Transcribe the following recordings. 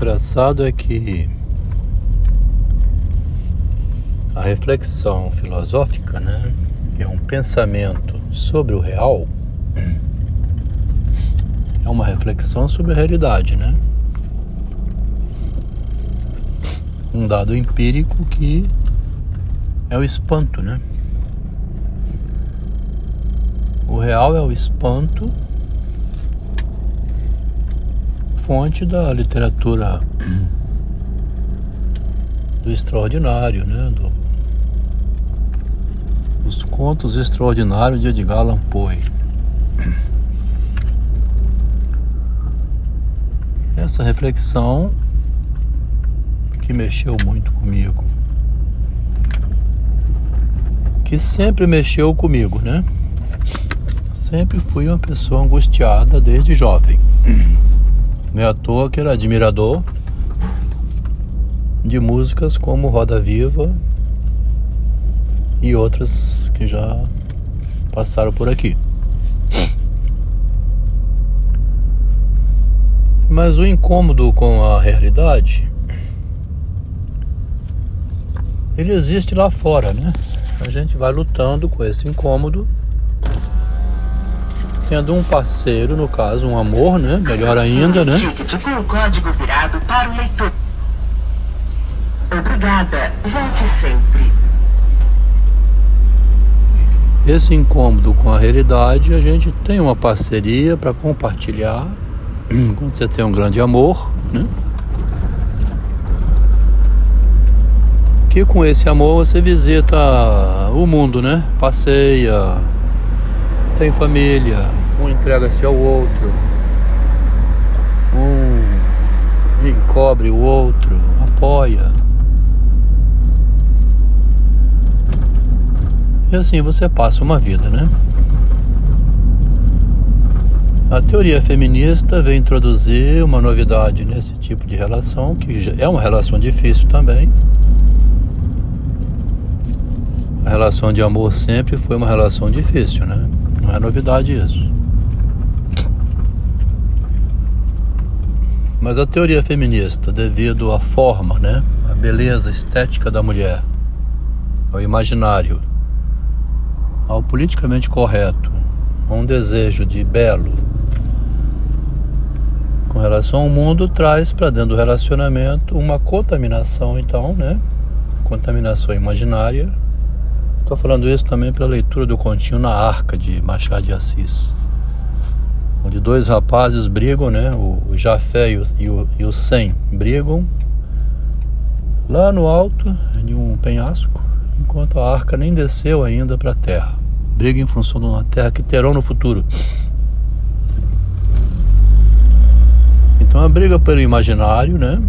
engraçado é que a reflexão filosófica, né, que é um pensamento sobre o real, é uma reflexão sobre a realidade, né? Um dado empírico que é o espanto, né? O real é o espanto, fonte da literatura do extraordinário, né? Do, os contos extraordinários de Edgar Allan Poe. Essa reflexão que mexeu muito comigo, que sempre mexeu comigo, né? Sempre fui uma pessoa angustiada desde jovem. Não é à toa que era admirador de músicas como Roda Viva e outras que já passaram por aqui. Mas o incômodo com a realidade ele existe lá fora, né? A gente vai lutando com esse incômodo tendo um parceiro, no caso, um amor, né? Melhor ainda, né? com o código virado para o leitor. Obrigada. Volte sempre. Esse incômodo com a realidade, a gente tem uma parceria para compartilhar. Quando você tem um grande amor, né? Que com esse amor você visita o mundo, né? Passeia, tem família, um entrega-se ao outro, um encobre o outro, apoia. E assim você passa uma vida, né? A teoria feminista vem introduzir uma novidade nesse tipo de relação, que é uma relação difícil também. A relação de amor sempre foi uma relação difícil, né? Não é novidade isso. Mas a teoria feminista, devido à forma, né, a beleza estética da mulher, ao imaginário, ao politicamente correto, a um desejo de belo, com relação ao mundo, traz para dentro do relacionamento uma contaminação, então, né, contaminação imaginária. Estou falando isso também pela leitura do continho Na Arca de Machado de Assis, onde dois rapazes brigam, né? O Jafé e o, e o, e o Sem brigam lá no alto de um penhasco, enquanto a arca nem desceu ainda para a terra. Briga em função de uma terra que terão no futuro. Então a briga pelo imaginário, né?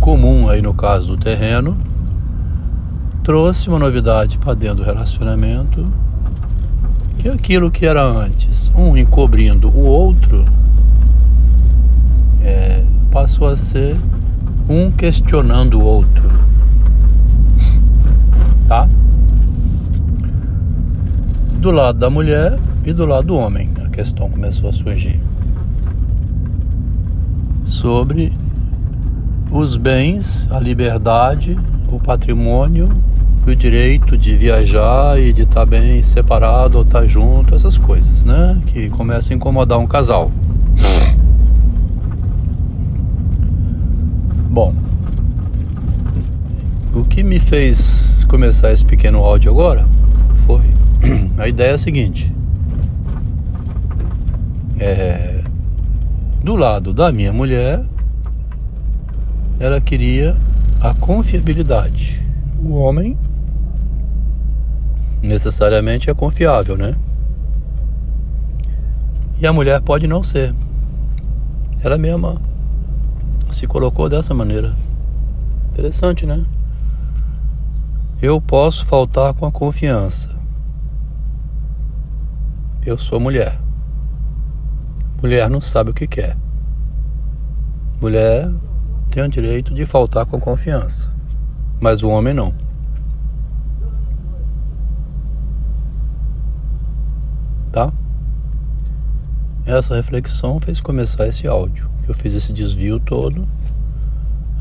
Comum aí no caso do terreno trouxe uma novidade para dentro do relacionamento, que aquilo que era antes, um encobrindo o outro, é, passou a ser um questionando o outro. Tá? Do lado da mulher e do lado do homem, a questão começou a surgir. Sobre os bens, a liberdade, o patrimônio o direito de viajar e de estar tá bem separado ou estar tá junto, essas coisas, né? Que começam a incomodar um casal. Bom, o que me fez começar esse pequeno áudio agora foi a ideia é a seguinte: é, do lado da minha mulher, ela queria a confiabilidade. O homem necessariamente é confiável, né? E a mulher pode não ser. Ela mesma se colocou dessa maneira. Interessante, né? Eu posso faltar com a confiança. Eu sou mulher. Mulher não sabe o que quer. Mulher tem o direito de faltar com confiança, mas o homem não. Tá? essa reflexão fez começar esse áudio. Eu fiz esse desvio todo.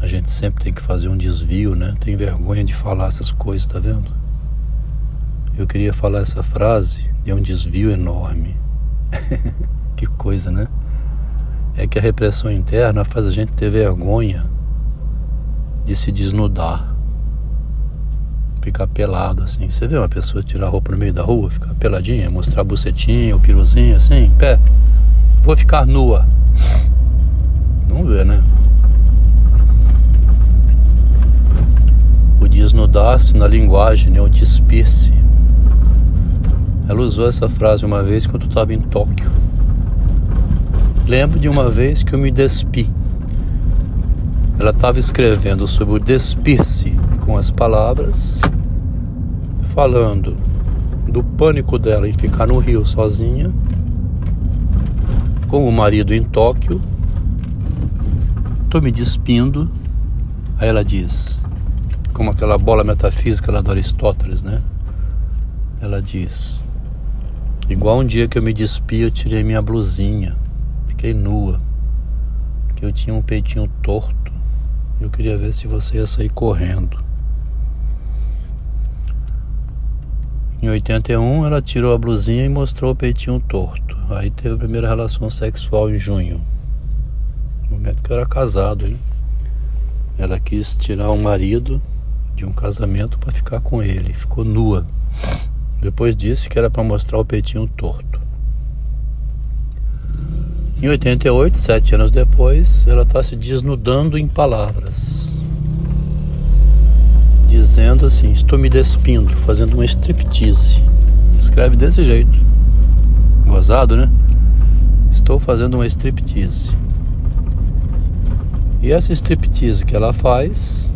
A gente sempre tem que fazer um desvio, né? Tem vergonha de falar essas coisas, tá vendo? Eu queria falar essa frase é um desvio enorme. que coisa, né? É que a repressão interna faz a gente ter vergonha de se desnudar. Ficar pelado assim. Você vê uma pessoa tirar roupa no meio da rua, ficar peladinha, mostrar bucetinha, o piruzinho assim, pé. Vou ficar nua. Vamos ver, né? O desnudar-se na linguagem, né? o despir-se. Ela usou essa frase uma vez quando estava em Tóquio. Lembro de uma vez que eu me despi. Ela estava escrevendo sobre o despir-se com as palavras, falando do pânico dela em ficar no Rio sozinha, com o marido em Tóquio. Estou me despindo. Aí ela diz, como aquela bola metafísica lá do Aristóteles, né? Ela diz: Igual um dia que eu me despi, eu tirei minha blusinha, fiquei nua, que eu tinha um peitinho torto. Eu queria ver se você ia sair correndo. Em 81, ela tirou a blusinha e mostrou o peitinho torto. Aí teve a primeira relação sexual em junho. No momento que eu era casado, hein? Ela quis tirar o marido de um casamento para ficar com ele. Ficou nua. Depois disse que era para mostrar o peitinho torto. Em 88, sete anos depois, ela está se desnudando em palavras, dizendo assim: Estou me despindo, fazendo uma striptease. Escreve desse jeito, gozado, né? Estou fazendo uma striptease. E essa striptease que ela faz,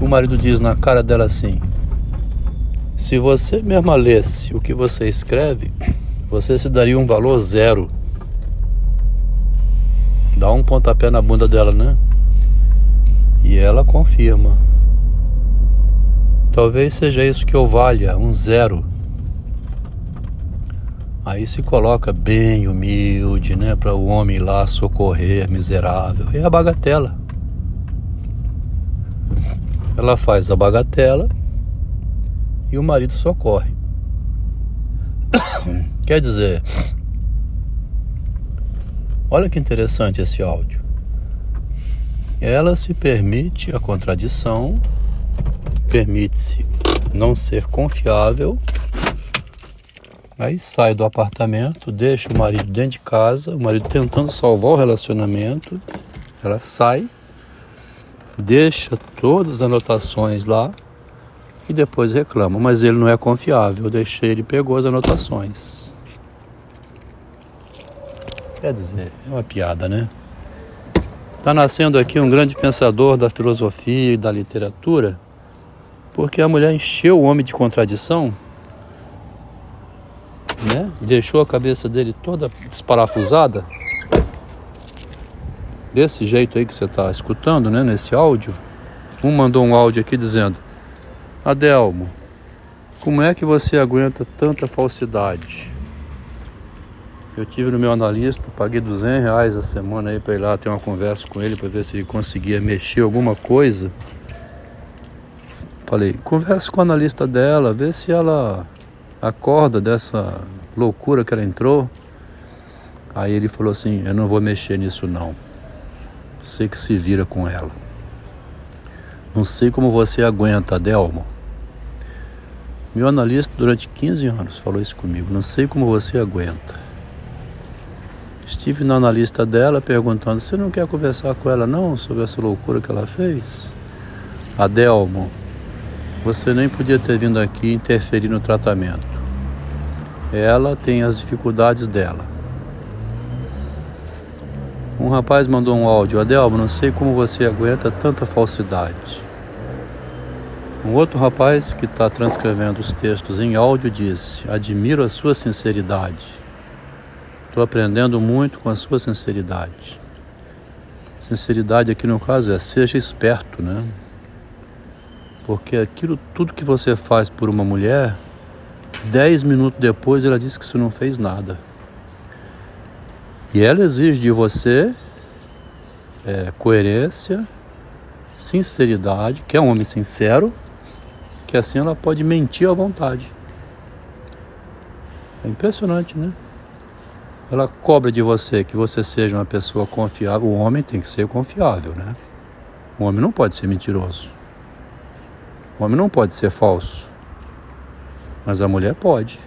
o marido diz na cara dela assim: se você mesma lesse o que você escreve, você se daria um valor zero. Dá um pontapé na bunda dela, né? E ela confirma. Talvez seja isso que eu valha, um zero. Aí se coloca bem humilde, né? Para o homem lá socorrer, miserável. É a bagatela. Ela faz a bagatela e o marido socorre. Quer dizer, olha que interessante esse áudio. Ela se permite a contradição, permite-se não ser confiável, aí sai do apartamento, deixa o marido dentro de casa, o marido tentando salvar o relacionamento, ela sai, deixa todas as anotações lá e depois reclama, mas ele não é confiável. Eu deixei, ele pegou as anotações. Quer dizer, é uma piada, né? Está nascendo aqui um grande pensador da filosofia e da literatura, porque a mulher encheu o homem de contradição, né? Deixou a cabeça dele toda desparafusada. Desse jeito aí que você está escutando, né? Nesse áudio. Um mandou um áudio aqui dizendo: Adelmo, como é que você aguenta tanta falsidade? Eu tive no meu analista, paguei 200 reais a semana aí para ir lá ter uma conversa com ele para ver se ele conseguia mexer alguma coisa. Falei, converse com a analista dela, vê se ela acorda dessa loucura que ela entrou. Aí ele falou assim, eu não vou mexer nisso não. Sei que se vira com ela. Não sei como você aguenta, Adelmo. Meu analista durante 15 anos falou isso comigo. Não sei como você aguenta. Estive na analista dela perguntando: Você não quer conversar com ela não sobre essa loucura que ela fez? Adelmo, você nem podia ter vindo aqui interferir no tratamento. Ela tem as dificuldades dela. Um rapaz mandou um áudio: Adelmo, não sei como você aguenta tanta falsidade. Um outro rapaz que está transcrevendo os textos em áudio disse: Admiro a sua sinceridade. Estou aprendendo muito com a sua sinceridade. Sinceridade aqui no caso é seja esperto, né? Porque aquilo tudo que você faz por uma mulher, dez minutos depois ela diz que você não fez nada. E ela exige de você é, coerência, sinceridade, que é um homem sincero, que assim ela pode mentir à vontade. É impressionante, né? Ela cobra de você que você seja uma pessoa confiável. O homem tem que ser confiável, né? O homem não pode ser mentiroso. O homem não pode ser falso. Mas a mulher pode.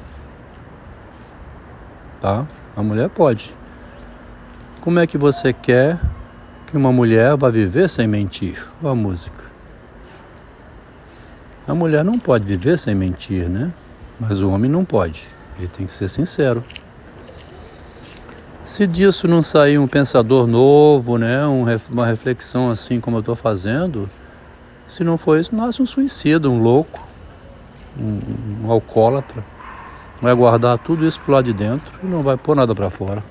Tá? A mulher pode. Como é que você quer que uma mulher vá viver sem mentir? Olha a música. A mulher não pode viver sem mentir, né? Mas o homem não pode. Ele tem que ser sincero. Se disso não sair um pensador novo, né, uma reflexão assim como eu estou fazendo, se não for isso, nasce um suicida, um louco, um, um alcoólatra. Vai guardar tudo isso pro lado de dentro e não vai pôr nada para fora.